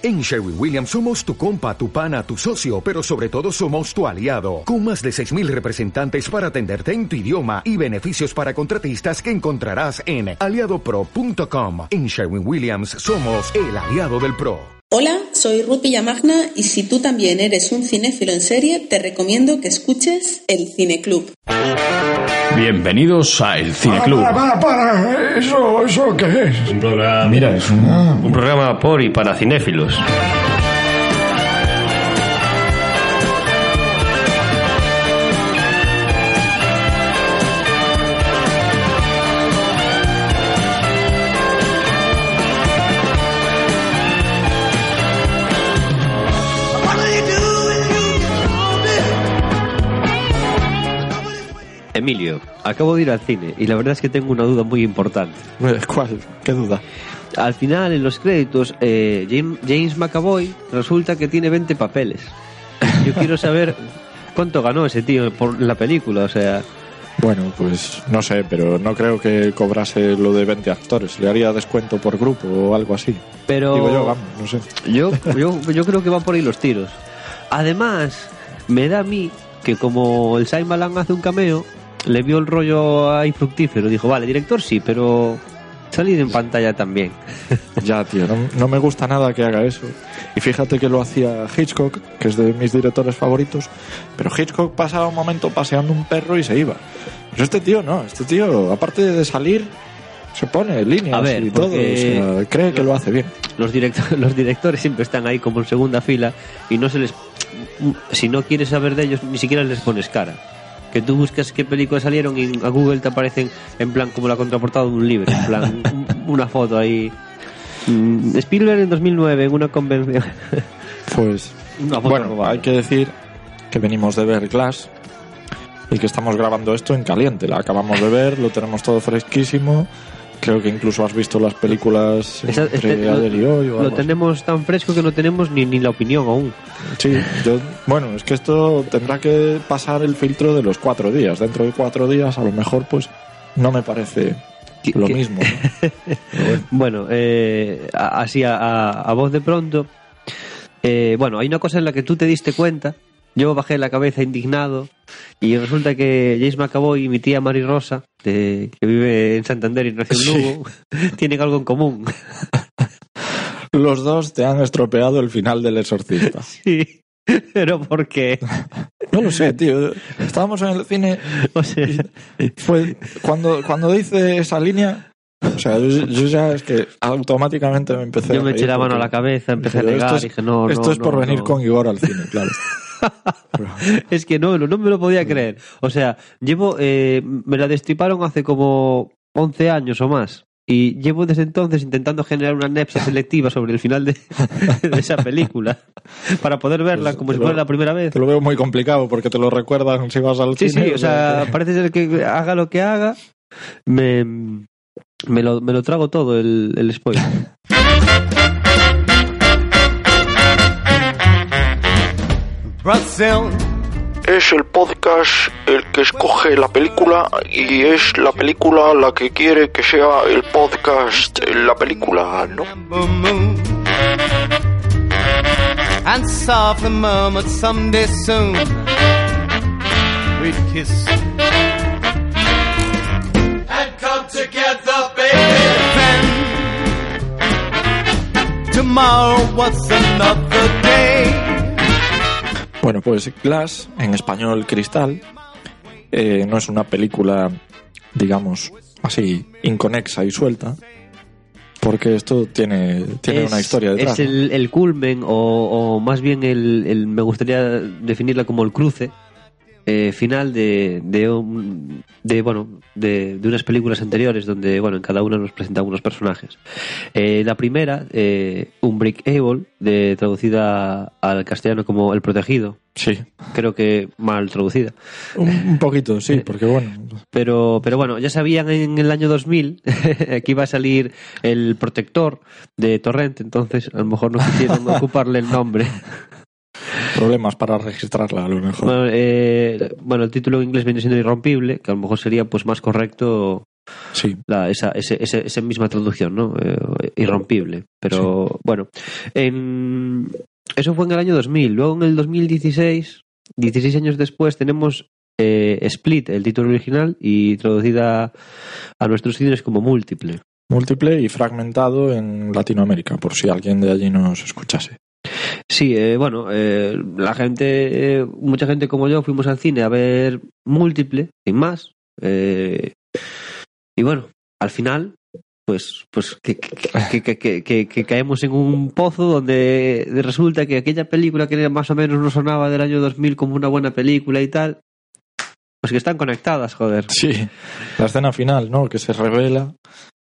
En Sherwin Williams somos tu compa, tu pana, tu socio, pero sobre todo somos tu aliado, con más de 6.000 representantes para atenderte en tu idioma y beneficios para contratistas que encontrarás en aliadopro.com. En Sherwin Williams somos el aliado del PRO. Hola, soy Ruth Villamagna y si tú también eres un cinéfilo en serie, te recomiendo que escuches El Cine Club. Bienvenidos a El Cine Club. Para, para, para. ¿Eso, eso qué es? Un programa, mira, es un, un programa por y para cinéfilos. Acabo de ir al cine y la verdad es que tengo una duda muy importante. ¿Cuál? ¿Qué duda? Al final, en los créditos, eh, James, James McAvoy resulta que tiene 20 papeles. Yo quiero saber cuánto ganó ese tío por la película, o sea... Bueno, pues no sé, pero no creo que cobrase lo de 20 actores. Le haría descuento por grupo o algo así. Pero Digo yo, vamos, no sé. yo, yo, yo creo que van por ahí los tiros. Además, me da a mí que como el Shyamalan hace un cameo, le vio el rollo ahí fructífero. Dijo, vale, director sí, pero salir en pantalla también. Ya, tío, no, no me gusta nada que haga eso. Y fíjate que lo hacía Hitchcock, que es de mis directores favoritos, pero Hitchcock pasaba un momento paseando un perro y se iba. Pero este tío no, este tío, aparte de salir, se pone líneas A ver, y todo, o porque- sea, cree que lo hace bien. Los, directo- los directores siempre están ahí como en segunda fila y no se les... Si no quieres saber de ellos, ni siquiera les pones cara. Que tú buscas qué películas salieron y a Google te aparecen en plan como la contraportada de un libro, en plan un- una foto ahí. Mm, Spielberg en 2009 en una convención. Pues Una foto bueno, robada. hay que decir que venimos de ver Glass y que estamos grabando esto en caliente. La acabamos de ver, lo tenemos todo fresquísimo. Creo que incluso has visto las películas Esa- entre este- ayer y hoy. Lo tenemos tan fresco que no tenemos ni, ni la opinión aún. Sí, yo, bueno, es que esto tendrá que pasar el filtro de los cuatro días. Dentro de cuatro días, a lo mejor, pues no me parece ¿Qué- lo qué- mismo. bueno. Eh, así a, a- a voz de pronto. eh, bueno, hay una cosa en la que tú te diste cuenta. Yo bajé la cabeza indignado y resulta que James McAvoy y mi tía Mari Rosa, de- que vive en Santander y nació en Sí. Lugo, tienen algo en común. Los dos te han estropeado el final del exorcista. Sí, pero ¿por qué? No lo sé, tío. Estábamos en el cine O sea, fue cuando cuando dice esa línea o sea yo, yo ya es que automáticamente me empecé yo me eché la mano a la cabeza, empecé a negar, es, dije no, esto no, es por no, venir no. con Igor al cine claro Es que no, no me lo podía creer. O sea, llevo, eh, me la destriparon hace como 11 años o más. Y llevo desde entonces intentando generar una nepsia selectiva sobre el final de, de esa película para poder verla Pues como te si fuera la primera vez. te lo veo muy complicado porque te lo recuerdan si vas al Sí, cine sí, o sea, parece ser que haga lo que haga, me, me, lo, me lo trago todo el, el spoiler. Es el podcast el que escoge la película y es la película la que quiere que sea el podcast la película, ¿no? And softly murmured someday soon we'd kiss. And come together, baby. Then tomorrow was another day. Bueno pues Glass en español Cristal eh, no es una película digamos así inconexa y suelta porque esto tiene tiene Es- una historia detrás Es el, el culmen, o, o más bien el, el- me gustaría definirla como el cruce eh, final de, de, un- de, bueno, de, de unas películas anteriores donde, bueno, en cada una nos presenta unos personajes. Eh, la primera, eh, Unbreakable, de, traducida al castellano como El Protegido, sí creo que mal traducida. un, un poquito sí porque bueno Pero, pero bueno, ya sabían en el año 2000 que iba a salir el protector de Torrent, entonces a lo mejor no quisieron ocuparle el nombre. Problemas para registrarla a lo mejor Bueno, eh, bueno, el título en inglés viene siendo irrompible, que a lo mejor sería pues más correcto Sí. la, esa, ese, ese- esa misma traducción, ¿no? Eh, irrompible. Pero bueno, en, eso fue en el año 2000. Luego en el 2016, 16 años después, tenemos eh, Split, el título original, y traducida a nuestros cines como Múltiple. Múltiple y fragmentado en Latinoamérica, por si alguien de allí nos escuchase. Sí, eh, bueno, eh, la gente, eh, mucha gente como yo fuimos al cine a ver Múltiple, sin más. eh, y bueno, al final, pues, pues que, que, que- que- caemos en un pozo donde resulta que aquella película que más o menos nos sonaba del año 2000 como una buena película y tal, pues que están conectadas, joder. Sí, la escena final, ¿no? Que se revela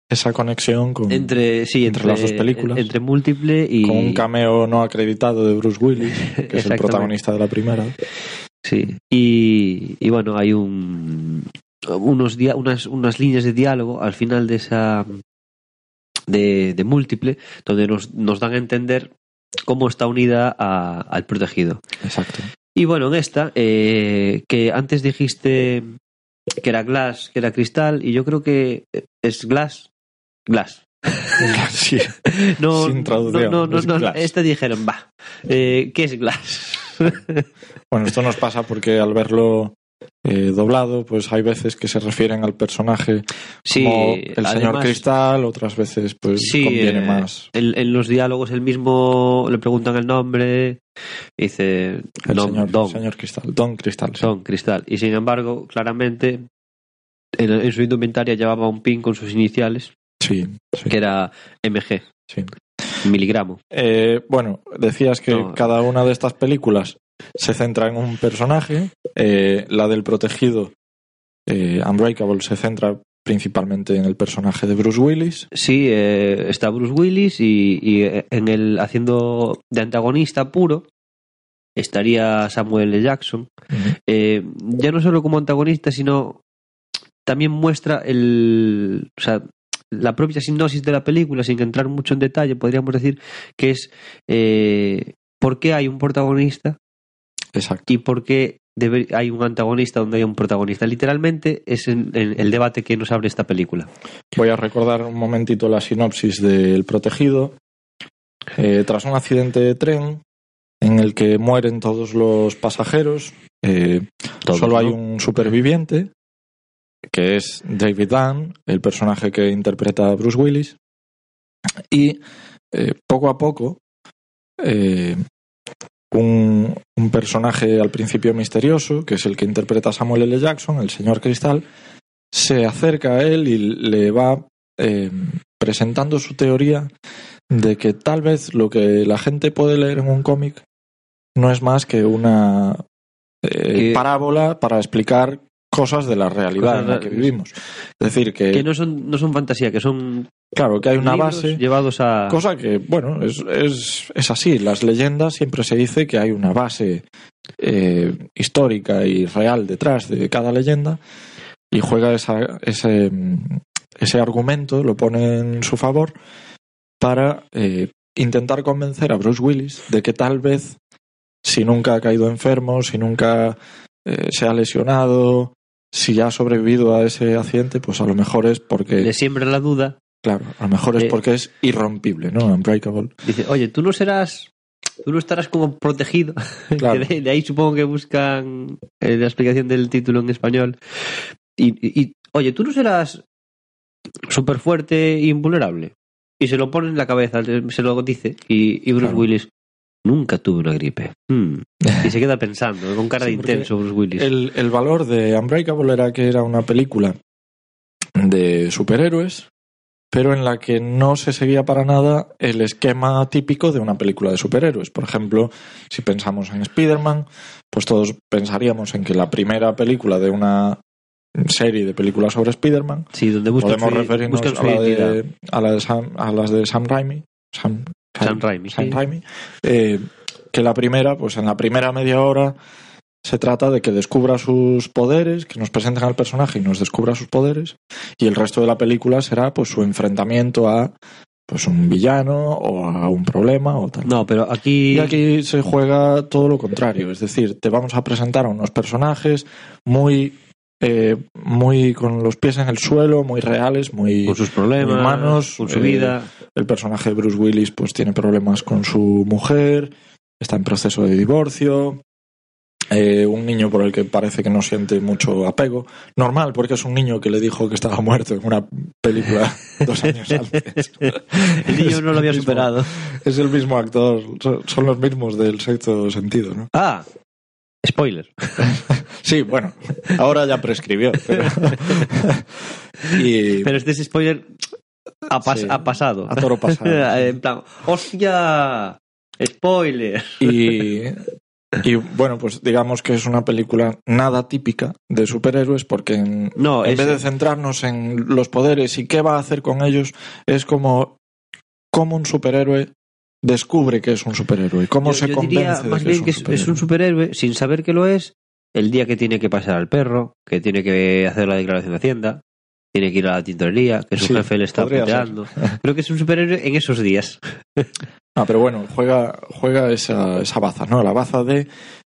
esa conexión con, Entre, sí, Entre entre, las dos películas. Entre Múltiple y... con un cameo no acreditado de Bruce Willis, que es el protagonista de la primera. Sí, y, y bueno, hay un, unos dia- unas, unas líneas de diálogo al final de esa de, de múltiple donde nos, nos dan a entender cómo está unida a- al protegido. Exacto. Y bueno, en esta, eh, que antes dijiste que era glass, que era cristal, y yo creo que es glass, glass. Sí, No, Sin traducción, no, no, es no, no, glass. esta dijeron, va, eh, ¿qué es glass? Bueno, esto nos pasa porque al verlo eh, doblado, pues hay veces que se refieren al personaje Sí, como el señor Cristal, otras veces pues Sí, conviene eh, más En, en los diálogos el mismo le preguntan el nombre, dice el Don, señor, Don, señor Cristal, Don Cristal. sí. Don Cristal. Y sin embargo, claramente, en, en su indumentaria llevaba un pin con sus iniciales, Sí, sí, que era MG, sí. miligramo. Eh, bueno, decías que No. cada una de estas películas se centra en un personaje. Eh, la del protegido, eh, Unbreakable, se centra principalmente en el personaje de Bruce Willis. Sí, eh, está Bruce Willis y, y, en el haciendo de antagonista puro estaría Samuel L. Jackson. eh, ya no solo como antagonista, sino también muestra el, o sea, la propia sinopsis de la película, sin entrar mucho en detalle, podríamos decir que es eh, por qué hay un protagonista Exacto. y por qué debe- hay un antagonista donde hay un protagonista. Literalmente es en- en el debate que nos abre esta película. Voy a recordar un momentito la sinopsis del protegido. Eh, tras un accidente de tren en el que mueren todos los pasajeros, eh, Todos, solo hay un superviviente, que es David Dunn, el personaje que interpreta a Bruce Willis. Y eh, poco a poco, eh, un, un personaje al principio misterioso, que es el que interpreta a Samuel L. Jackson, el señor Cristal, se acerca a él y le va eh, presentando su teoría de que tal vez lo que la gente puede leer en un cómic no es más que una eh, parábola para explicar cosas de la realidad en la que vivimos. Es decir, que, Que no son, no son fantasía, que son claro, que hay una base, llevados a... cosa que, bueno, es, es, es así. Las leyendas siempre se dice que hay una base eh, histórica y real detrás de cada leyenda y juega esa, ese, ese argumento, lo pone en su favor para eh, intentar convencer a Bruce Willis de que tal vez si nunca ha caído enfermo, si nunca eh, se ha lesionado, si ha sobrevivido a ese accidente, pues a lo mejor es porque, Le siembra la duda. claro, a lo mejor es Eh, porque es irrompible, ¿no? Unbreakable. Dice, oye, tú no serás... Tú no estarás como protegido. Claro. De, de ahí supongo que buscan eh, la explicación del título en español. Y, y- y, oye, tú no serás súper fuerte e invulnerable. Y se lo pone en la cabeza, se lo dice. Y, y Bruce Claro. Willis, nunca tuve una gripe. Hmm. Y se queda pensando, con cara Sí, de intenso Bruce Willis. El, el valor de Unbreakable era que era una película de superhéroes, pero en la que no se seguía para nada el esquema típico de una película de superhéroes. Por ejemplo, si pensamos en Spider-Man, pues todos pensaríamos en que la primera película de una serie de películas sobre Spider-Man Sí, donde podemos su, referirnos a, la de, a, la de Sam, a las de Sam Raimi. Sam, Sam Raimi, Sam. Raimi, eh, que la primera, pues en la primera media hora se trata de que descubra sus poderes, que nos presenten al personaje y nos descubra sus poderes, y el resto de la película será pues su enfrentamiento a pues un villano o a un problema o tal. No, pero aquí... Y aquí se juega todo lo contrario, es decir, te vamos a presentar a unos personajes muy eh, muy con los pies en el suelo, muy reales, muy Con sus problemas, humanos, con su eh, vida. El personaje de Bruce Willis pues tiene problemas con su mujer, está en proceso de divorcio. eh, un niño por el que parece que no siente mucho apego. Normal, porque es un niño que le dijo que estaba muerto en una película dos años antes. El niño no lo había mismo- superado. Es el mismo actor, son los mismos del sexto sentido, ¿no? Ah, spoiler. Sí, bueno, ahora ya prescribió. Pero... y Pero este es spoiler ha, pas- Sí, ha pasado. a toro pasado. en plan, ¡hostia! Spoiler. Y, y, bueno, pues digamos que es una película nada típica de superhéroes porque en, No, en es- vez de centrarnos en los poderes y qué va a hacer con ellos, es como cómo un superhéroe descubre que es un superhéroe, cómo Yo- se yo convence diría de más que bien es un que es, es un superhéroe. sin saber que lo es el día que tiene que pasar al perro, que tiene que hacer la declaración de Hacienda, tiene que ir a la tintorería, que su Sí, jefe le está puteando. Creo que es un superhéroe en esos días. Ah, pero bueno, juega, juega esa, esa baza, ¿no? La baza de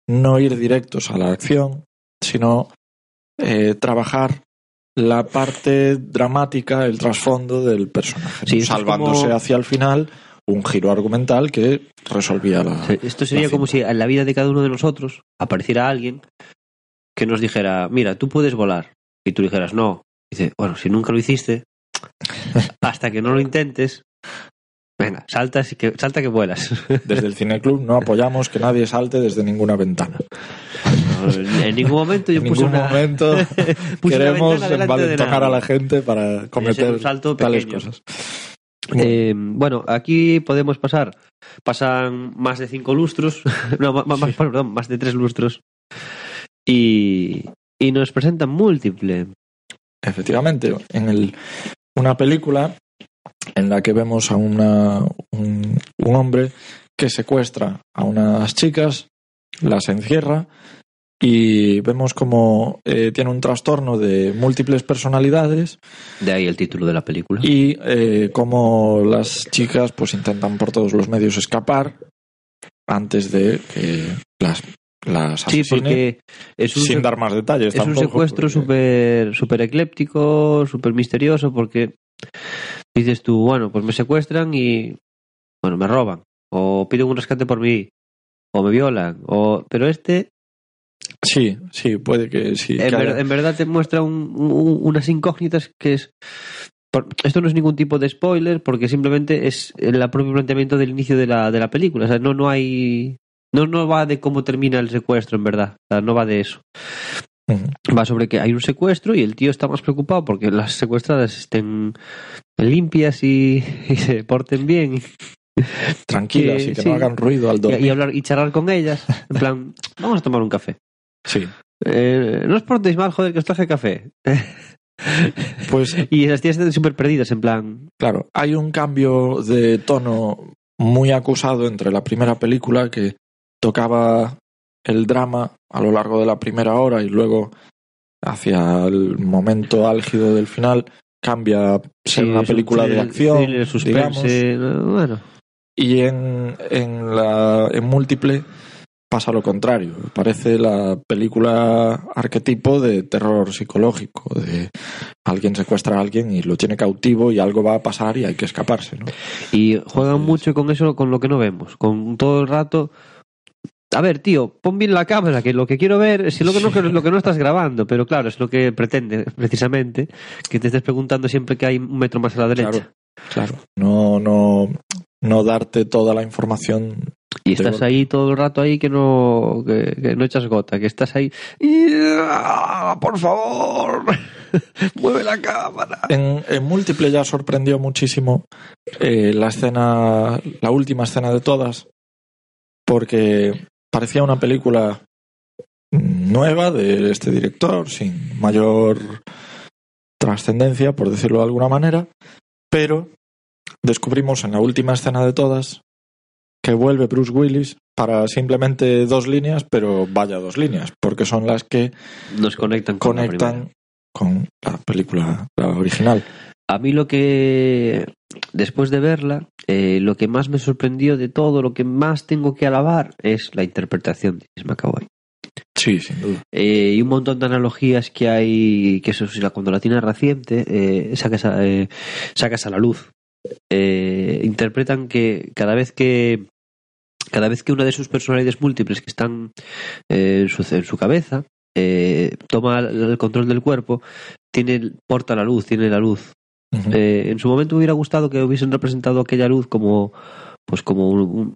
no ir directos a la acción, sino eh, trabajar la parte dramática, el trasfondo del personaje, ¿no? Sí, es salvándose como- hacia el final un giro argumental que resolvía la... Esto sería la como si en la vida de cada uno de nosotros apareciera alguien que nos dijera, mira, tú puedes volar. Y tú dijeras, no. Dice, bueno, si nunca lo hiciste, hasta que no lo intentes, venga, saltas y que, salta que vuelas. Desde el cineclub no apoyamos que nadie salte desde ninguna ventana. en ningún momento yo En puse ningún una, momento puse queremos envalentonar a la gente para cometer salto tales cosas. Eh, bueno, aquí podemos pasar. Pasan más de cinco lustros. No, más, perdón, más de tres lustros. Y, y nos presentan múltiple. Efectivamente, en el, una película en la que vemos a una, un, un hombre que secuestra a unas chicas, las encierra y vemos como eh, tiene un trastorno de múltiples personalidades De ahí el título de la película. y eh, como las chicas pues intentan por todos los medios escapar antes de que las, las sí, asesine porque es un, sin dar más detalles. es un secuestro porque- súper super ecléptico, súper misterioso, porque dices tú, bueno, pues me secuestran y, bueno, me roban. O piden un rescate por mí. O me violan. O... Pero este Sí, sí, puede que sí. en, ver- verdad te muestra un- un- unas incógnitas que es esto no es ningún tipo de spoiler porque simplemente es el propio planteamiento del inicio de la, de la película. O sea no no hay no no va de cómo termina el secuestro en verdad. O sea, no va de eso. Va sobre que hay un secuestro y el tío está más preocupado porque las secuestradas estén limpias y, y se porten bien. Tranquilas y que sí. no hagan ruido al dormir. y hablar y charlar con ellas. En plan vamos a tomar un café Sí. Eh, no os portéis mal joder que os traje café Pues Y las tías están súper perdidas, en plan. claro, hay un cambio de tono muy acusado entre la primera película que tocaba el drama a lo largo de la primera hora y luego hacia el momento álgido del final cambia sí, una película de acción, thriller, suspense, digamos, Bueno, y en, en la en múltiple pasa lo contrario. Parece la película arquetipo de terror psicológico, de alguien secuestra a alguien y lo tiene cautivo y algo va a pasar y hay que escaparse, ¿no? y juegan Entonces- mucho con eso, con lo que no vemos. Con todo el rato. A ver, tío, pon bien la cámara, que lo que quiero ver es lo que no, lo que no estás grabando, pero claro, es lo que pretende, precisamente, que te estés preguntando siempre que hay un metro más a la derecha. Claro, claro. No, no, no darte toda la información. Y estás ahí todo el rato ahí que no, que, que no echas gota, que estás ahí. "Ah, Por favor, mueve la cámara. En, en múltiple ya sorprendió muchísimo eh, la escena, la última escena de todas, porque parecía una película nueva de este director, sin mayor trascendencia, por decirlo de alguna manera, pero descubrimos en la última escena de todas que vuelve Bruce Willis para simplemente dos líneas, pero vaya dos líneas, porque son las que Nos conectan con la con película la original. A mí lo que, después de verla, eh, lo que más me sorprendió de todo, lo que más tengo que alabar es la interpretación de James McAvoy. Sí, sin duda. Eh, y un montón de analogías que hay, que eso la- cuando la tienes reciente, eh, sacas, a, sacas a la luz. Interpretan que cada vez que cada vez que una de sus personalidades múltiples que están eh, en, su, en su cabeza eh, toma el control del cuerpo, tiene porta la luz, tiene la luz. Eh, en su momento me hubiera gustado que hubiesen representado aquella luz como pues como un- un-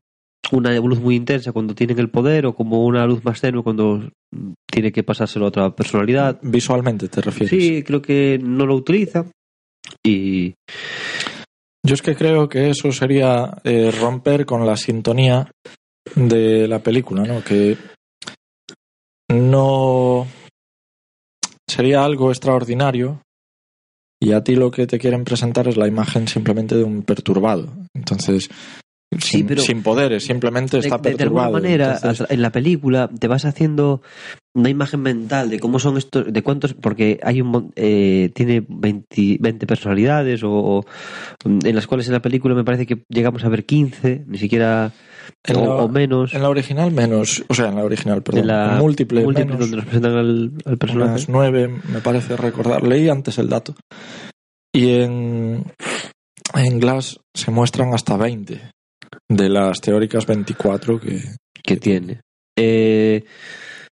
una luz muy intensa cuando tienen el poder o como una luz más tenue cuando tiene que pasárselo a otra personalidad. Visualmente te refieres. Sí, creo que no lo utiliza y Yo es que creo que eso sería eh, romper con la sintonía de la película, ¿no? Que no sería algo extraordinario y a ti lo que te quieren presentar es la imagen simplemente de un perturbado. Entonces, Sí, sin, pero- sin poderes, simplemente de, está de- de alguna perturbado. manera Entonces, en la película te vas haciendo una imagen mental de cómo son estos, de cuántos, porque hay un eh, tiene 20, 20 personalidades o, o, en las cuales en la película me parece que llegamos a ver 15, ni siquiera En o, la- o menos. en la original menos, o sea, en la original, perdón, en la múltiple, múltiple menos, donde nos presentan al, al personaje. unas me parece recordar. Leí antes el dato. Y en, en Glass se muestran hasta 20 de las teóricas 24 que... que tiene. Eh,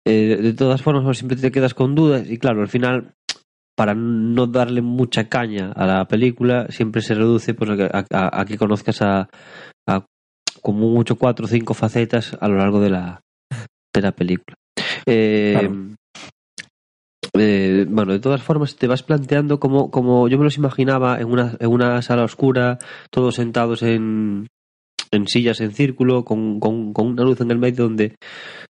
eh, de todas formas, pues, siempre te quedas con dudas y claro, al final, para no darle mucha caña a la película, siempre se reduce pues, a, que- a- a- a que conozcas a, a como mucho cuatro o cinco facetas a lo largo de la, de la película. Eh, Claro. eh, bueno, de todas formas te vas planteando como, como yo me los imaginaba en una, en una sala oscura, todos sentados en, en sillas en círculo, con, con, con una luz en el medio donde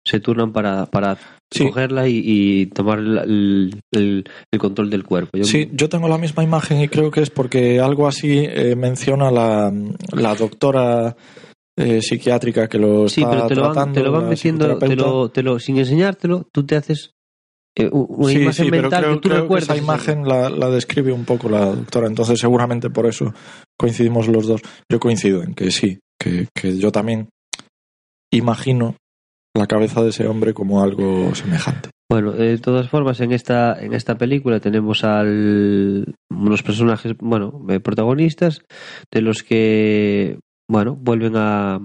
se turnan para, para Sí. cogerla y, y tomar el, el- el- control del cuerpo. Yo- Sí, yo tengo la misma imagen y creo que es porque algo así eh, menciona la, la doctora eh, psiquiátrica que lo Sí, está pero te lo van, te lo van metiendo, te lo, te lo, sin enseñártelo, tú te haces eh, una sí, imagen sí, pero mental creo, que tú creo que recuerdas. esa imagen la, la describe un poco la doctora, entonces seguramente por eso coincidimos los dos. Yo coincido en que sí, que, que yo también imagino la cabeza de ese hombre como algo semejante. Bueno, de todas formas, en esta, en esta película tenemos al unos personajes, bueno, eh, protagonistas, de los que, bueno, vuelven a,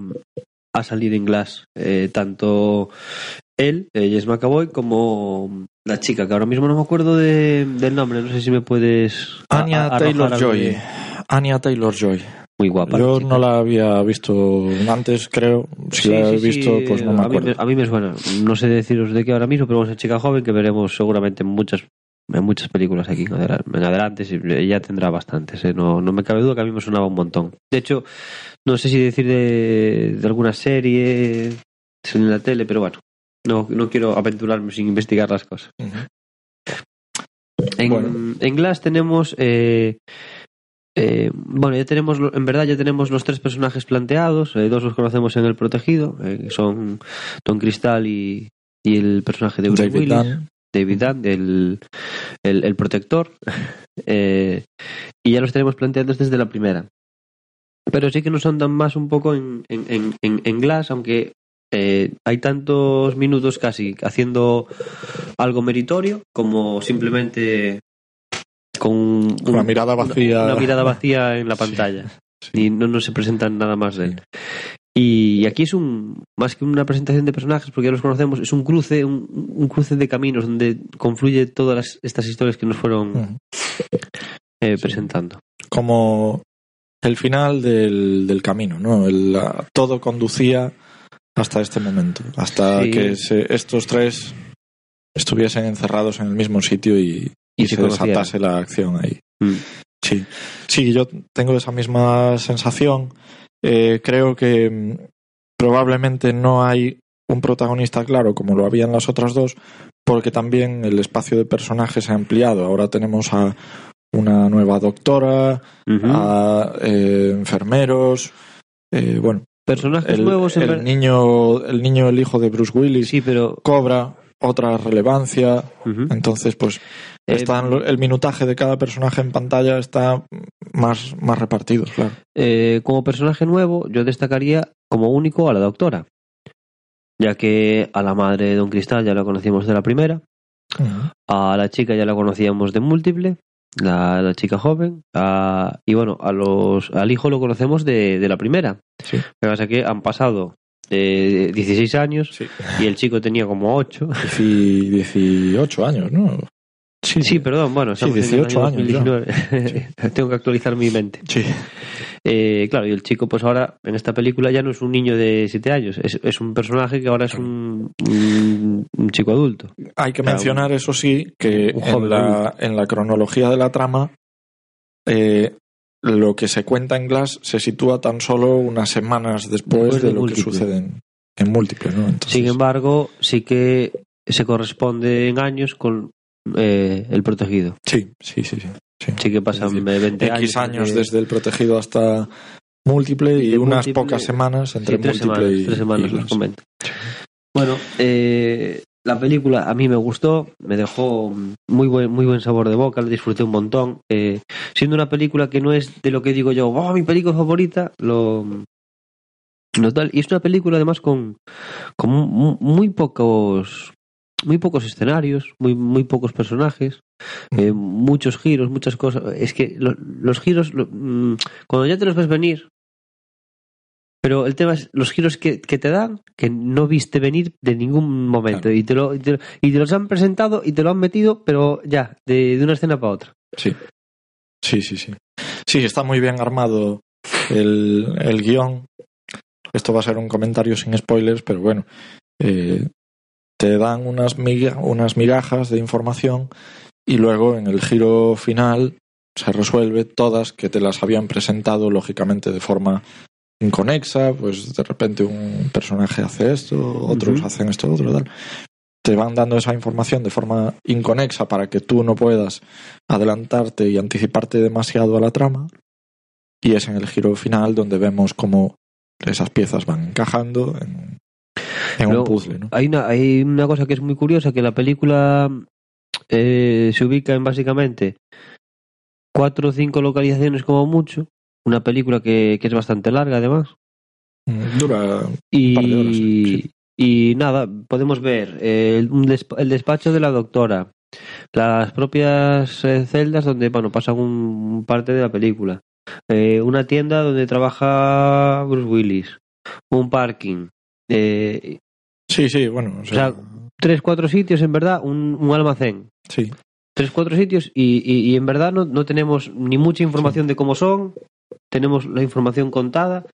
a salir en Glass. Eh, tanto él, eh, Jess McAvoy, como la chica, que ahora mismo no me acuerdo de- del nombre, no sé si me puedes... Anya a- arrojar Taylor algo Joy. de- Anya Taylor Joy. Muy guapa. Yo no la había visto antes, creo. Si Sí, la he sí, visto, sí, pues no me a mí acuerdo. a mí me suena. No sé deciros de qué ahora mismo, pero es una chica joven que veremos seguramente en muchas en muchas películas aquí en adela- en adelante. Ella tendrá bastantes. ¿eh? No, no me cabe duda que a mí me sonaba un montón. De hecho, no sé si decir de, de alguna serie en la tele, pero bueno. No, no quiero aventurarme sin investigar las cosas. En, Bueno. en Glass tenemos. eh, eh, bueno, ya tenemos, en verdad ya tenemos los tres personajes planteados. eh, dos los conocemos en El Protegido, eh, que son Don Cristal y, y el personaje de Bruce David Willis, Dunn. David Dunn, el, el, el protector. Eh, y ya los tenemos planteados desde la primera. Pero sí que nos andan más un poco en, en, en, en- en Glass, aunque hay tantos minutos casi haciendo algo meritorio como simplemente con Con la mirada vacía. una, una mirada vacía en la pantalla sí. y no, no se presentan nada más de él y aquí es un más que una presentación de personajes porque ya los conocemos es un cruce un, un cruce de caminos donde confluye todas las- estas historias que nos fueron eh, presentando Como el final del, del camino, ¿no? El, la- todo conducía hasta este momento, hasta Sí. que se- estos tres estuviesen encerrados en el mismo sitio y, Y y se desatase la acción ahí. Mm. Sí, sí, yo tengo esa misma sensación. Eh, creo que mm, probablemente no hay un protagonista claro como lo había en las otras dos, porque también el espacio de personajes se ha ampliado. Ahora tenemos a una nueva doctora, a eh, enfermeros, eh, bueno, personajes el, nuevos en el niño, el niño, el hijo de Bruce Willis, sí pero cobra otra relevancia. Entonces, pues están lo- el minutaje de cada personaje en pantalla está más, más repartido, claro. Eh, como personaje nuevo, yo destacaría como único a la doctora. ya que a la madre de Don Cristal ya la conocíamos de la primera, a la chica ya la conocíamos de múltiple, la, la chica joven, a- y bueno, a los, al hijo lo conocemos de, de la primera. Sí. Lo que pasa es que han pasado eh, 16 años Sí. y el chico tenía como 8. Dieci- 18 años, ¿no? Sí, Sí, perdón, bueno, Sí, estamos en el 18 año años ya. 2019. Tengo que actualizar mi mente. Sí. Eh, claro, y el chico, pues ahora en esta película ya no es un niño de 7 años, es, es un personaje que ahora es un, un, un chico adulto. Hay que Claro, mencionar, eso sí, que en la, en la cronología de la trama, eh, lo que se cuenta en Glass se sitúa tan solo unas semanas después, Después de de lo Múltiple. que sucede en, en múltiple, ¿no? Entonces, Sin embargo, sí que se corresponde en años con eh, el protegido. sí, sí, sí, sí. sí. Sí que pasan 20 años. X años entre- desde el protegido hasta múltiple y unas múltiple- pocas semanas entre sí, tres múltiple semanas, y, tres semanas, y os Glass. comento. Bueno, eh, la película a mí me gustó, me dejó muy buen, muy buen sabor de boca, la disfruté un montón. Eh, siendo una película que no es de lo que digo yo, oh, mi película favorita, lo, tal. Y es una película además con, con mu- muy pocos muy pocos escenarios, muy, muy pocos personajes, eh, muchos giros, muchas cosas. Es que lo- los giros, lo- mm, cuando ya te los ves venir, pero el tema es los giros que, que te dan, que no viste venir de ningún momento. Claro. Y, te lo, y, te, y te los han presentado y te lo han metido, pero ya, de, de una escena para otra. Sí. Sí, sí, sí. Sí, está muy bien armado el, el guion. Esto va a ser un comentario sin spoilers, pero bueno. eh, te dan unas, miga- unas migajas de información y luego en el giro final se resuelve todas que te las habían presentado lógicamente de forma inconexa, pues de repente un personaje hace esto, otros hacen esto, otro tal. Te van dando esa información de forma inconexa para que tú no puedas adelantarte y anticiparte demasiado a la trama. Y es en el giro final donde vemos cómo esas piezas van encajando en, en un Luego, puzzle. ¿no? Hay una, hay una cosa que es muy curiosa, que la película eh, se ubica en básicamente cuatro o cinco localizaciones como mucho. Una película que, que es bastante larga además. Mm, Dura. Y, par de horas, sí. y nada, podemos ver eh, el, un desp- el despacho de la doctora, las propias eh, celdas donde bueno pasan un parte de la película, eh, una tienda donde trabaja Bruce Willis, un parking, eh, Sí, sí, bueno. O sea, O sea, tres, cuatro sitios en verdad, un, un almacén. sí. Tres, cuatro sitios y, y- y en verdad no, no tenemos ni mucha información de cómo son, tenemos la información contada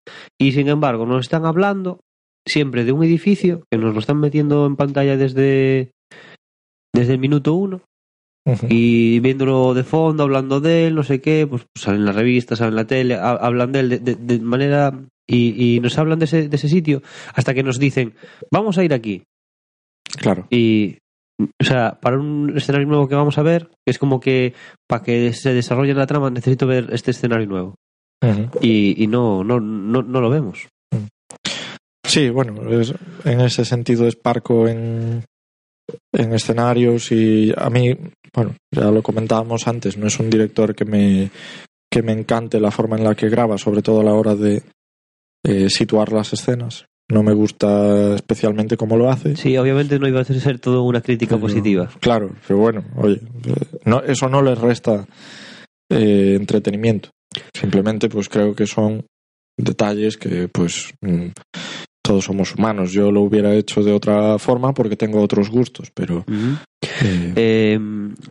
y sin embargo nos están hablando siempre de un edificio que nos lo están metiendo en pantalla desde, desde el minuto uno Y viéndolo de fondo, hablando de él, no sé qué, pues salen las revistas, salen en la tele, ha- hablan de él de, de- de manera y, y nos hablan de ese, de ese sitio hasta que nos dicen vamos a ir aquí Claro. y, o sea, para un escenario nuevo que vamos a ver, es como que para que se desarrolle la trama necesito ver este escenario nuevo. Y, y no, no, no, no lo vemos. Sí, bueno, es- en ese sentido es parco en, en escenarios y a mí, bueno, ya lo comentábamos antes, no es un director que me, que me encante la forma en la que graba, sobre todo a la hora de eh, situar las escenas. No me gusta especialmente cómo lo hace. Sí, obviamente no iba a ser todo una crítica Pero- positiva. Claro, pero bueno, oye, no, eso no le resta eh, entretenimiento. Simplemente, pues creo que son detalles que, pues, mm, todos somos humanos. Yo lo hubiera hecho de otra forma porque tengo otros gustos, pero eh, Eh,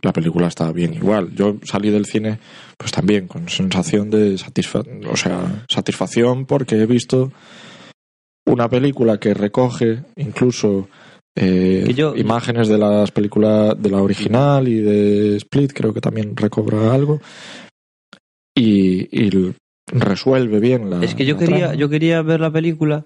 la película está bien igual. Yo salí del cine, pues también con sensación de satisfa- o sea, satisfacción porque he visto una película que recoge incluso eh, Que yo- imágenes de las películas de la original y de Split, creo que también recobra algo y, resuelve bien la. es que yo quería, trama. yo quería ver la película,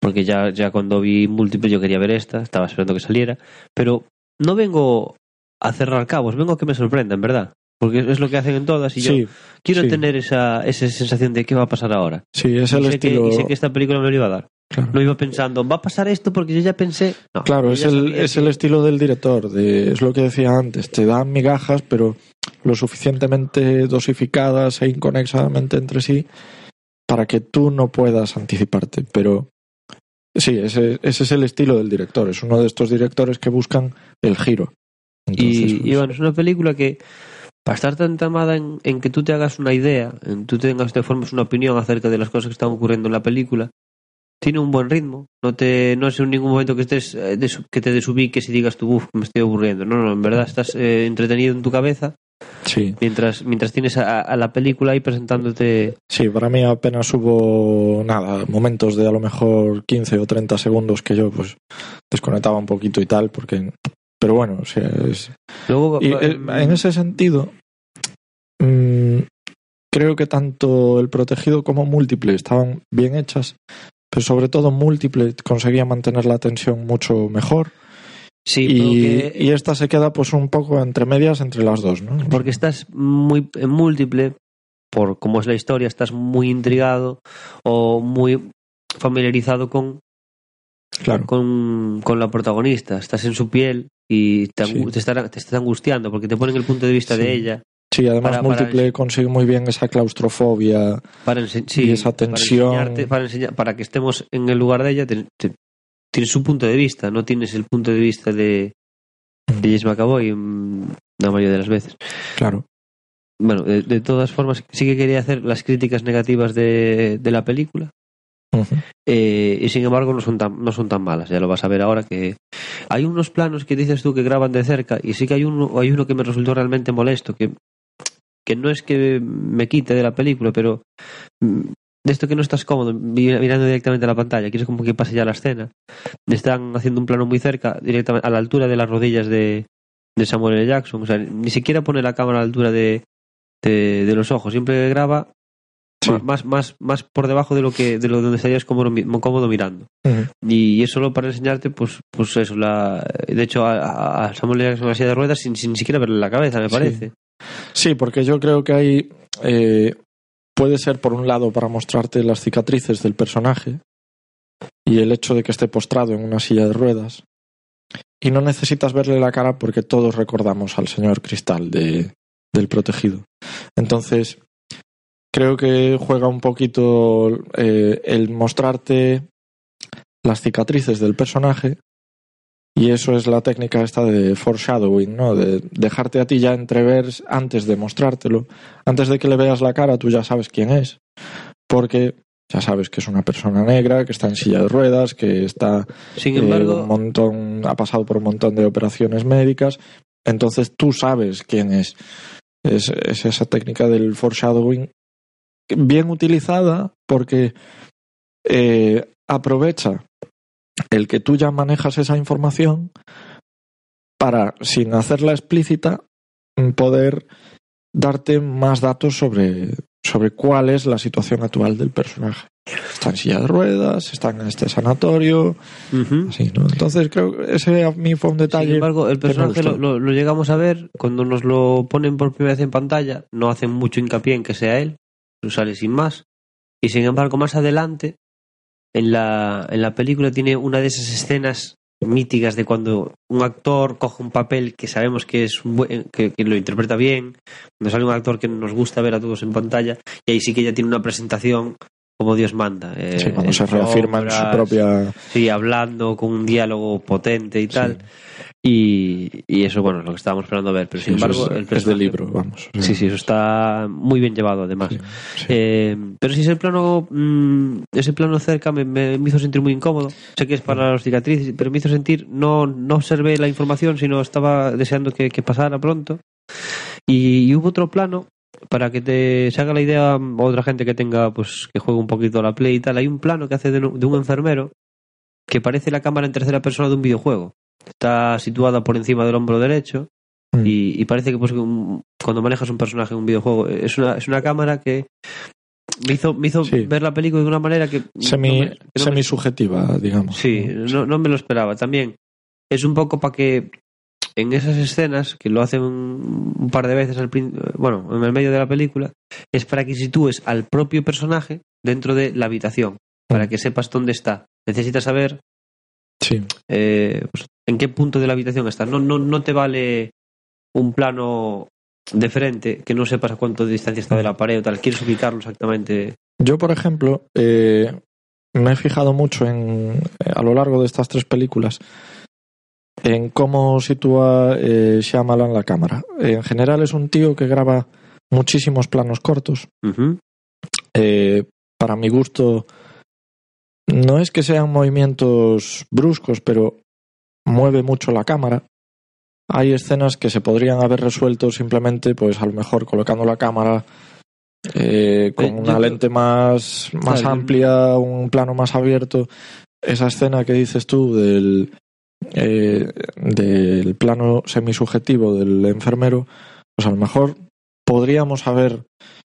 porque ya, ya cuando vi múltiple yo quería ver esta, estaba esperando que saliera, pero no vengo a cerrar cabos, vengo a que me sorprendan, ¿verdad? Porque es lo que hacen en todas y yo quiero sí. tener esa, esa sensación de qué va a pasar ahora. sí, es el y, sé que, estilo. y sé que esta película me lo iba a dar. claro. No iba pensando, va a pasar esto porque yo ya pensé. No, Claro, es el, es que- el estilo del director, de, es lo que decía antes, te dan migajas, pero lo suficientemente dosificadas e inconexamente entre sí para que tú no puedas anticiparte. Pero Sí, ese, ese es el estilo del director. Es uno de estos directores que buscan el giro. Entonces, Y, pues, y bueno, es una película que, para estar tan tamada en, en que tú te hagas una idea, en tú tengas, te formes una opinión acerca de las cosas que están ocurriendo en la película, tiene un buen ritmo. No te no es en ningún momento que estés eh, que te desubiques y digas tú, uff, me estoy aburriendo. No, no, en verdad estás eh, entretenido en tu cabeza sí, mientras mientras tienes a, a la película ahí presentándote. sí, para mí apenas hubo nada, momentos de a lo mejor 15 o 30 segundos que yo pues desconectaba un poquito y tal, porque... Pero bueno, o sea, es, Luego, Y eh, eh, en ese sentido, mm, creo que tanto el protegido como múltiple estaban bien hechas, pero sobre todo múltiple conseguía mantener la tensión mucho mejor. Sí, y, porque- y esta se queda pues un poco entre medias entre las dos, ¿no? porque estás muy en múltiple por cómo es la historia estás muy intrigado o muy familiarizado con claro. con, con la protagonista estás en su piel y te, Sí. te, está, te está angustiando porque te ponen el punto de vista Sí. de ella Sí, además para- para múltiple consigue muy bien esa claustrofobia. para, sí, Y esa tensión. para, enseñar- para que estemos en el lugar de ella te- te- tienes su punto de vista no tienes el punto de vista de, de James McAvoy mm, la mayoría de las veces Claro. bueno de, de todas formas sí que quería hacer las críticas negativas de, de la película. Eh, y sin embargo no son tan no son tan malas ya lo vas a ver ahora que hay unos planos que dices tú que graban de cerca y sí que hay uno hay uno que me resultó realmente molesto que que no es que me quite de la película pero mm, de esto que no estás cómodo mi- mirando directamente a la pantalla quieres como que pase ya la escena están haciendo un plano muy cerca directamente a la altura de las rodillas de, de Samuel L. Jackson o sea ni siquiera pone la cámara a la altura de, de, de los ojos siempre graba Sí. más, más, más por debajo de lo que de lo donde estarías cómodo, cómodo mirando Ujú. y es solo para enseñarte pues pues eso la de hecho a, a Samuel L. Jackson en la silla de ruedas sin, sin siquiera verle la cabeza me Sí. parece Sí, porque yo creo que hay. eh, puede ser, por un lado, para mostrarte las cicatrices del personaje y el hecho de que esté postrado en una silla de ruedas. Y no necesitas verle la cara porque todos recordamos al señor Cristal de, del protegido. Entonces, creo que juega un poquito eh, el mostrarte las cicatrices del personaje y eso es la técnica esta de foreshadowing, ¿no? De dejarte a ti ya entrever antes de mostrártelo. Antes de que le veas la cara, tú ya sabes quién es. Porque ya sabes que es una persona negra, que está en silla de ruedas, que está sin eh, embargo un montón, ha pasado por un montón de operaciones médicas. Entonces tú sabes quién es. Es, es esa técnica del foreshadowing bien utilizada porque eh, aprovecha el que tú ya manejas esa información para, sin hacerla explícita, mm, poder darte más datos sobre, sobre cuál es la situación actual del personaje. Está en silla de ruedas, está en este sanatorio, así, ¿no? Entonces creo que ese a mí fue un detalle. Sin embargo, el personaje lo- lo llegamos a ver cuando nos lo ponen por primera vez en pantalla. No hacen mucho hincapié en que sea él, lo sale sin más. Y sin embargo, más adelante, en la, en la película tiene una de esas escenas míticas de cuando un actor coge un papel que sabemos que es un buen- que, lo interpreta bien, cuando sale un actor que nos gusta ver a todos en pantalla, y ahí sí que ya tiene una presentación como Dios manda. eh, Sí, cuando se reafirma en su propia. Sí, hablando con un diálogo potente y tal. Y, y eso, bueno, es lo que estábamos esperando ver. Pero sin Sí, embargo, es, el es de personaje- libro, vamos. Sí, sí, eso está muy bien llevado, además. Eh, pero si ese plano, mm, ese plano cerca me, hizo sentir muy incómodo. Sé que es para los cicatrices, pero me hizo sentir, no, no observé la información, sino estaba deseando que, que pasara pronto. Y, y hubo otro plano, para que te se haga la idea, otra gente que tenga, pues, que juegue un poquito a la play y tal, hay un plano que hace de, un- de un enfermero que parece la cámara en tercera persona de un videojuego. Está situada por encima del hombro derecho Mm. y, y parece que pues, un- cuando manejas un personaje en un videojuego es una, es una cámara que me hizo, me hizo Sí. ver la película de una manera que Semi, no me- que no me- semisubjetiva, digamos. sí, no, no me lo esperaba. También es un poco para que en esas escenas, que lo hacen un, un par de veces, al, bueno, en el medio de la película, es para que sitúes al propio personaje dentro de la habitación, para que sepas dónde está. Necesitas saber Sí. eh, pues, en qué punto de la habitación está. No, no, no te vale un plano de frente que no sepas a cuánto de distancia está de la pared o tal. Quieres ubicarlo exactamente. Yo, por ejemplo, eh, me he fijado mucho en a lo largo de estas tres películas en cómo sitúa eh, Shyamalan la cámara. En general es un tío que graba muchísimos planos cortos. Eh, para mi gusto, no es que sean movimientos bruscos, pero mueve mucho la cámara. Hay escenas que se podrían haber resuelto simplemente, pues a lo mejor colocando la cámara eh, con Eh, yo una lente más, más Claro. amplia, un plano más abierto. Esa escena que dices tú del, eh, del plano semisubjetivo del enfermero, pues a lo mejor podríamos haber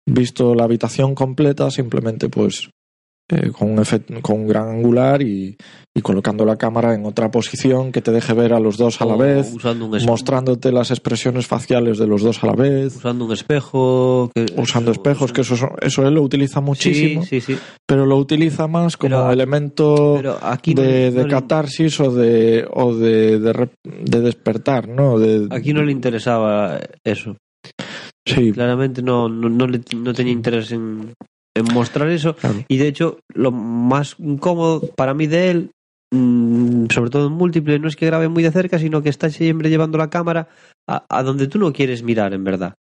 visto la habitación completa simplemente pues eh, con, un efect- con un gran angular y, y colocando la cámara en otra posición que te deje ver a los dos a la vez, usando un, es- mostrándote las expresiones faciales de los dos a la vez, usando un espejo. que- usando espejos, que eso, eso él lo utiliza muchísimo, Sí, sí, sí. pero lo utiliza más como Pero- elemento Pero aquí no, de, no de le- catarsis o de o de, de, de despertar, ¿no? De, aquí no le interesaba eso. sí, Claramente no, no, no, le- no tenía interés en, en mostrar eso. Claro. Y de hecho, lo más incómodo para mí de él, mm, sobre todo en múltiple, no es que grabe muy de cerca, sino que está siempre llevando la cámara a, a donde tú no quieres mirar, en verdad.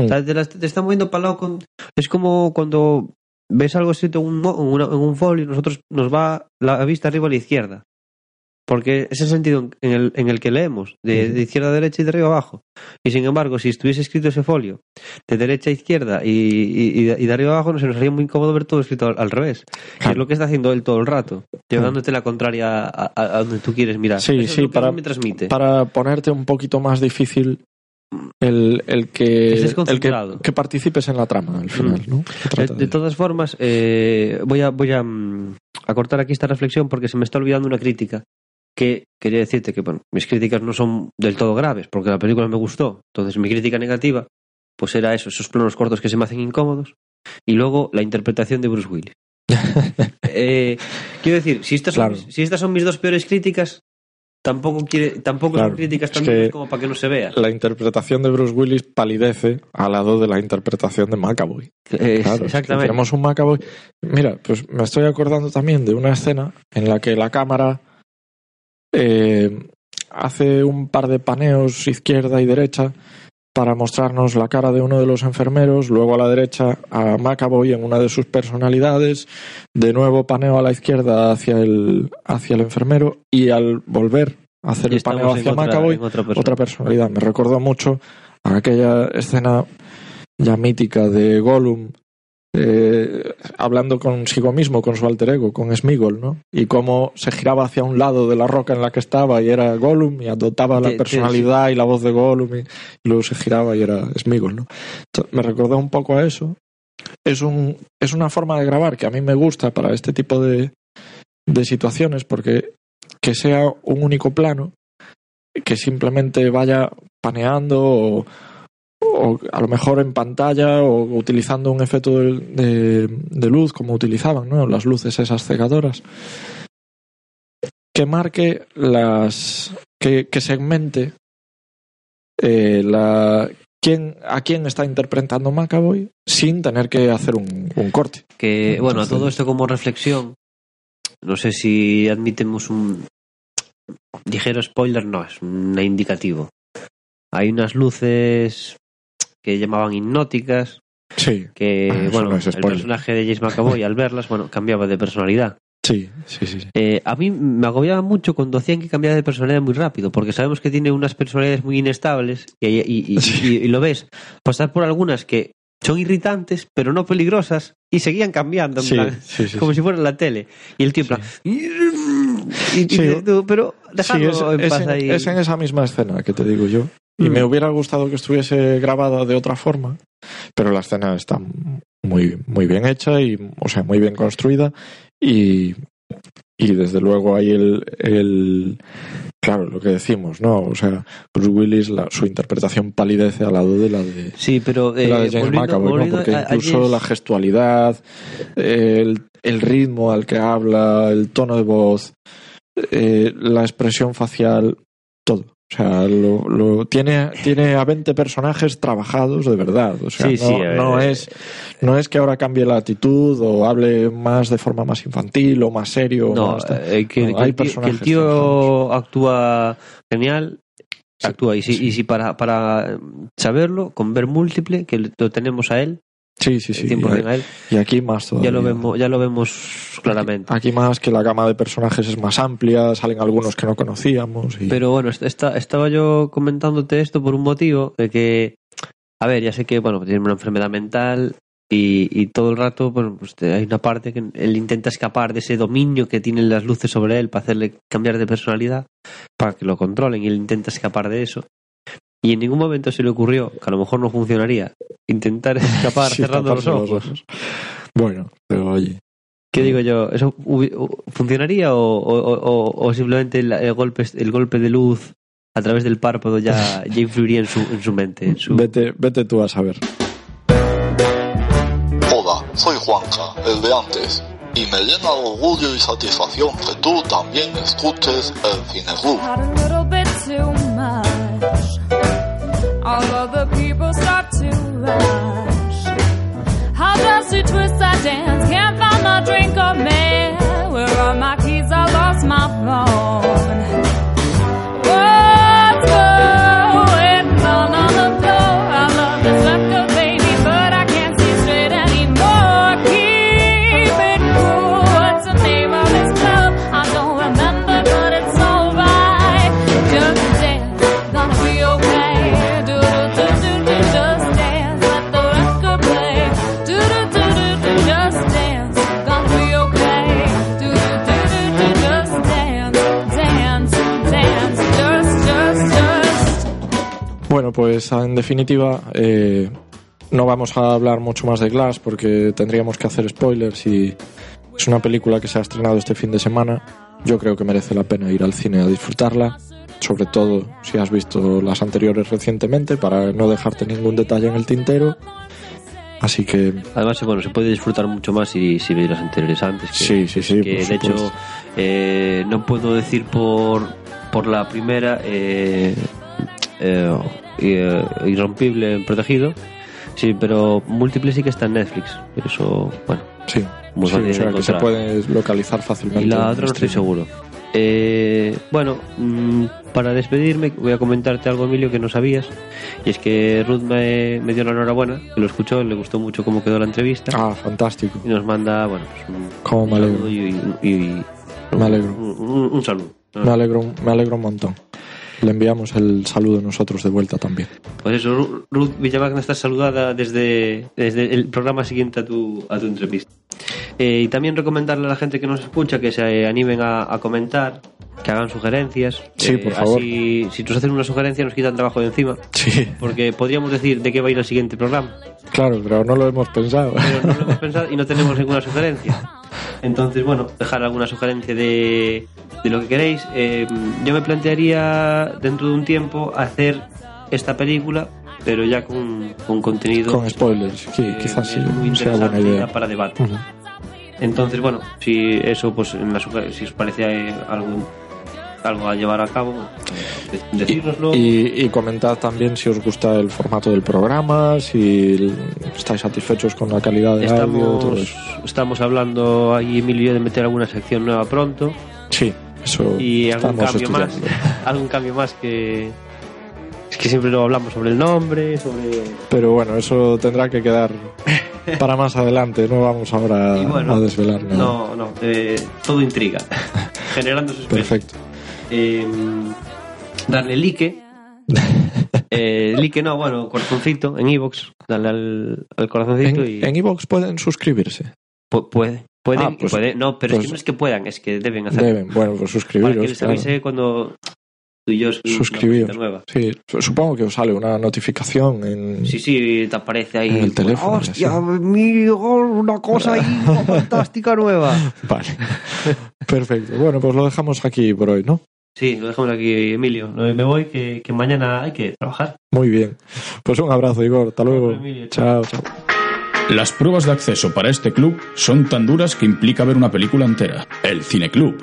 O sea, te, la- te está moviendo para lado con... Es como cuando ves algo escrito en un, en un folio y nosotros nos va la vista arriba a la izquierda. Porque es el sentido en el, en el que leemos, de, de izquierda a derecha y de arriba a abajo. Y sin embargo, si estuviese escrito ese folio de derecha a izquierda y, y- y de, arriba a abajo, no se nos haría muy incómodo ver todo escrito al, al revés. Que es lo que está haciendo él todo el rato, llevándote la contraria a, a- a donde tú quieres mirar. Sí, Eso es sí, para- me transmite. para ponerte un poquito más difícil el, el que el que, que participes en la trama al final, Mm. ¿no? De, trata de de- todas formas, eh, voy, a, voy a, mm, a cortar aquí esta reflexión porque se me está olvidando una crítica que quería decirte que bueno, mis críticas no son del todo graves porque la película me gustó. Entonces mi crítica negativa pues era eso, esos planos cortos que se me hacen incómodos y luego la interpretación de Bruce Willis. Eh, quiero decir, si estas, Claro. son, mis- si estas son mis dos peores críticas, tampoco, quiere, tampoco Claro, son críticas es tan que- duras como para que no se vea. La interpretación de Bruce Willis palidece al lado de la interpretación de McAvoy. Eh, Claro, es exactamente. tenemos un McAvoy. Mira, pues me estoy acordando también de una escena en la que la cámara eh, hace un par de paneos izquierda y derecha para mostrarnos la cara de uno de los enfermeros, luego a la derecha a McAvoy en una de sus personalidades, de nuevo paneo a la izquierda hacia el, hacia el enfermero y al volver a hacer el paneo hacia otra- en otra persona. otra personalidad. Me recordó mucho a aquella escena ya mítica de Gollum eh, hablando consigo mismo, con su alter ego, con Smigol, ¿no? Y cómo se giraba hacia un lado de la roca en la que estaba y era Gollum y adoptaba la personalidad y la voz de Gollum y, y luego se giraba y era Smigol, ¿no? Entonces, me recordó un poco a eso. Es, un, es una forma de grabar que a mí me gusta para este tipo de, de situaciones porque que sea un único plano que simplemente vaya paneando o, o a lo mejor en pantalla o utilizando un efecto de, de- de luz como utilizaban, ¿no? Las luces esas cegadoras. Que marque las. que, que segmente eh, la. Quién, a quién está interpretando McAvoy sin tener que hacer un, un corte. Que, bueno, a todo esto como reflexión, no sé si admitemos un ligero spoiler, no, es un indicativo. Hay unas luces que llamaban hipnóticas, Sí, que, Ah, bueno, no el personaje de James McAvoy al verlas, bueno, cambiaba de personalidad. sí, sí, sí. sí. Eh, a mí me agobiaba mucho cuando hacían que cambiara de personalidad muy rápido, porque sabemos que tiene unas personalidades muy inestables y, y- y- Sí. y lo ves pasar por algunas que son irritantes, pero no peligrosas, y seguían cambiando, en Sí, plan, como si fuera la tele. Y el tío, en plan, y, pero Sí, dejadlo es, en es paz en, ahí. es en esa misma escena que te digo yo. Y Mm. me hubiera gustado que estuviese grabada de otra forma, pero la escena está muy, muy bien hecha y, o sea, muy bien construida y, y desde luego hay el, el, claro, lo que decimos, ¿no? O sea, Bruce Willis, la- su interpretación palidece al lado de la de, Sí, pero de eh, la de James volviendo- McAvoy, ¿no? Porque incluso la gestualidad, el, el ritmo al que habla, el tono de voz, eh, la expresión facial, todo. O sea, lo, lo- tiene, tiene a 20 personajes trabajados de verdad. O sea, Sí, no, sí, eh, no es, no es que ahora cambie la actitud o hable más de forma más infantil o más serio. No, más eh, que, No, que hay el tío, que el actúa genial, actúa. Y si, sí. y si para, para saberlo, con ver múltiple, que lo tenemos a él, Sí, sí, sí. 100% a él, Y aquí más todavía. ya lo vemos, ya lo vemos claramente. Aquí más que la gama de personajes es más amplia, salen algunos que no conocíamos. Y... Pero bueno, est- esta- estaba yo comentándote esto por un motivo de que, a ver, ya sé que, bueno, tiene una enfermedad mental y, y todo el rato, bueno, pues hay una parte que él intenta escapar de ese dominio que tienen las luces sobre él para hacerle cambiar de personalidad, para que lo controlen y él intenta escapar de eso. Y en ningún momento se le ocurrió, que a lo mejor no funcionaría, intentar escapar Sí, cerrando los taparse ojos. Bueno, pero oye. ¿Qué digo yo? ¿Eso funcionaría o, o- o- o simplemente el, el golpe, el golpe de luz a través del párpado ya, ya influiría en su, en su mente? En su... Vete, vete tú a saber. Hola, soy Juanca, el de antes, y me llena de orgullo y satisfacción que tú también escuches el Cine All of the people start to rush. How does she twist that dance? Can't find my drink or man. Where are my keys? I lost my phone. Bueno, pues en definitiva, eh, no vamos a hablar mucho más de Glass porque tendríamos que hacer spoilers y es una película que se ha estrenado este fin de semana. Yo creo que merece la pena ir al cine a disfrutarla, sobre todo si has visto las anteriores recientemente para no dejarte ningún detalle en el tintero. Así que Además, bueno, se puede disfrutar mucho más si, si veis las anteriores antes. Que, Sí, sí, sí, que por de hecho, eh, no puedo decir por, por la primera eh, eh, eh, Irrompible Protegido, sí, pero Múltiple sí que está en Netflix. Eso, bueno, sí, muy sí, fácil o sea, de que se puede localizar fácilmente. Y la otra no estoy seguro. Eh, bueno, mm, para despedirme voy a comentarte algo, Emilio, que no sabías. Y es que Ruth me, me dio la enhorabuena, que lo escuchó, le gustó mucho cómo quedó la entrevista. Ah, fantástico. Y nos manda, bueno, pues un, Cómo me un alegro. y, y- y- Me alegro. Un, un- un saludo. Me alegro, me alegro un montón. Le enviamos el saludo nosotros de vuelta también. Pues eso, Ru- Ruth Villamagna está saludada desde, desde el programa siguiente a tu, a tu entrevista. Eh, y también recomendarle a la gente que nos escucha que se animen a, a comentar, que hagan sugerencias. Sí, Eh, por favor. Así, si nos hacen una sugerencia, nos quitan trabajo de encima. Sí, Porque podríamos decir de qué va a ir el siguiente programa. claro, pero no lo hemos pensado. Pero no lo hemos pensado y no tenemos ninguna sugerencia. Entonces, bueno, dejar alguna sugerencia de, de lo que queréis. Eh, yo me plantearía dentro de un tiempo hacer esta película, pero ya con, con contenido. Con spoilers, sí, eh, quizás sí, muy buena y idea. para debate. Entonces, bueno, si eso, pues en la suge- si os parece eh, algo, algo a llevar a cabo, de- decírnoslo. Y, y comentad también si os gusta el formato del programa, si estáis satisfechos con la calidad de audio, todo Estamos, eso. estamos hablando ahí, Emilio, de meter alguna sección nueva pronto. Sí, eso y algún cambio más algún cambio más que es que siempre lo hablamos sobre el nombre sobre Pero bueno, eso tendrá que quedar para más adelante, no vamos ahora bueno, a desvelar nada. no no eh, todo intriga generando suspense Perfecto. Eh, darle like eh, like no bueno corazoncito en iVoox darle al, al corazoncito y En iVoox pueden suscribirse. pu- puede pueden Ah, pues- puede- no pero es pues- que no es que puedan es que deben hacerlo Deben, bueno, pues para que suscribiros. les claro. avise cuando tú y yo cosita nueva Sí, supongo que os sale una notificación en... Sí, sí, te aparece ahí. En el teléfono, ¡Hostia! Mira, una cosa ahí fantástica nueva. Vale. Perfecto. Bueno, pues lo dejamos aquí por hoy, ¿no? Sí, lo dejamos aquí, Emilio. Me voy, que, que mañana hay que trabajar. Muy bien. Pues un abrazo, Igor. Hasta luego. Emilio, Chao, chao. Las pruebas de acceso para este club son tan duras que implica ver una película entera. El Cine Club.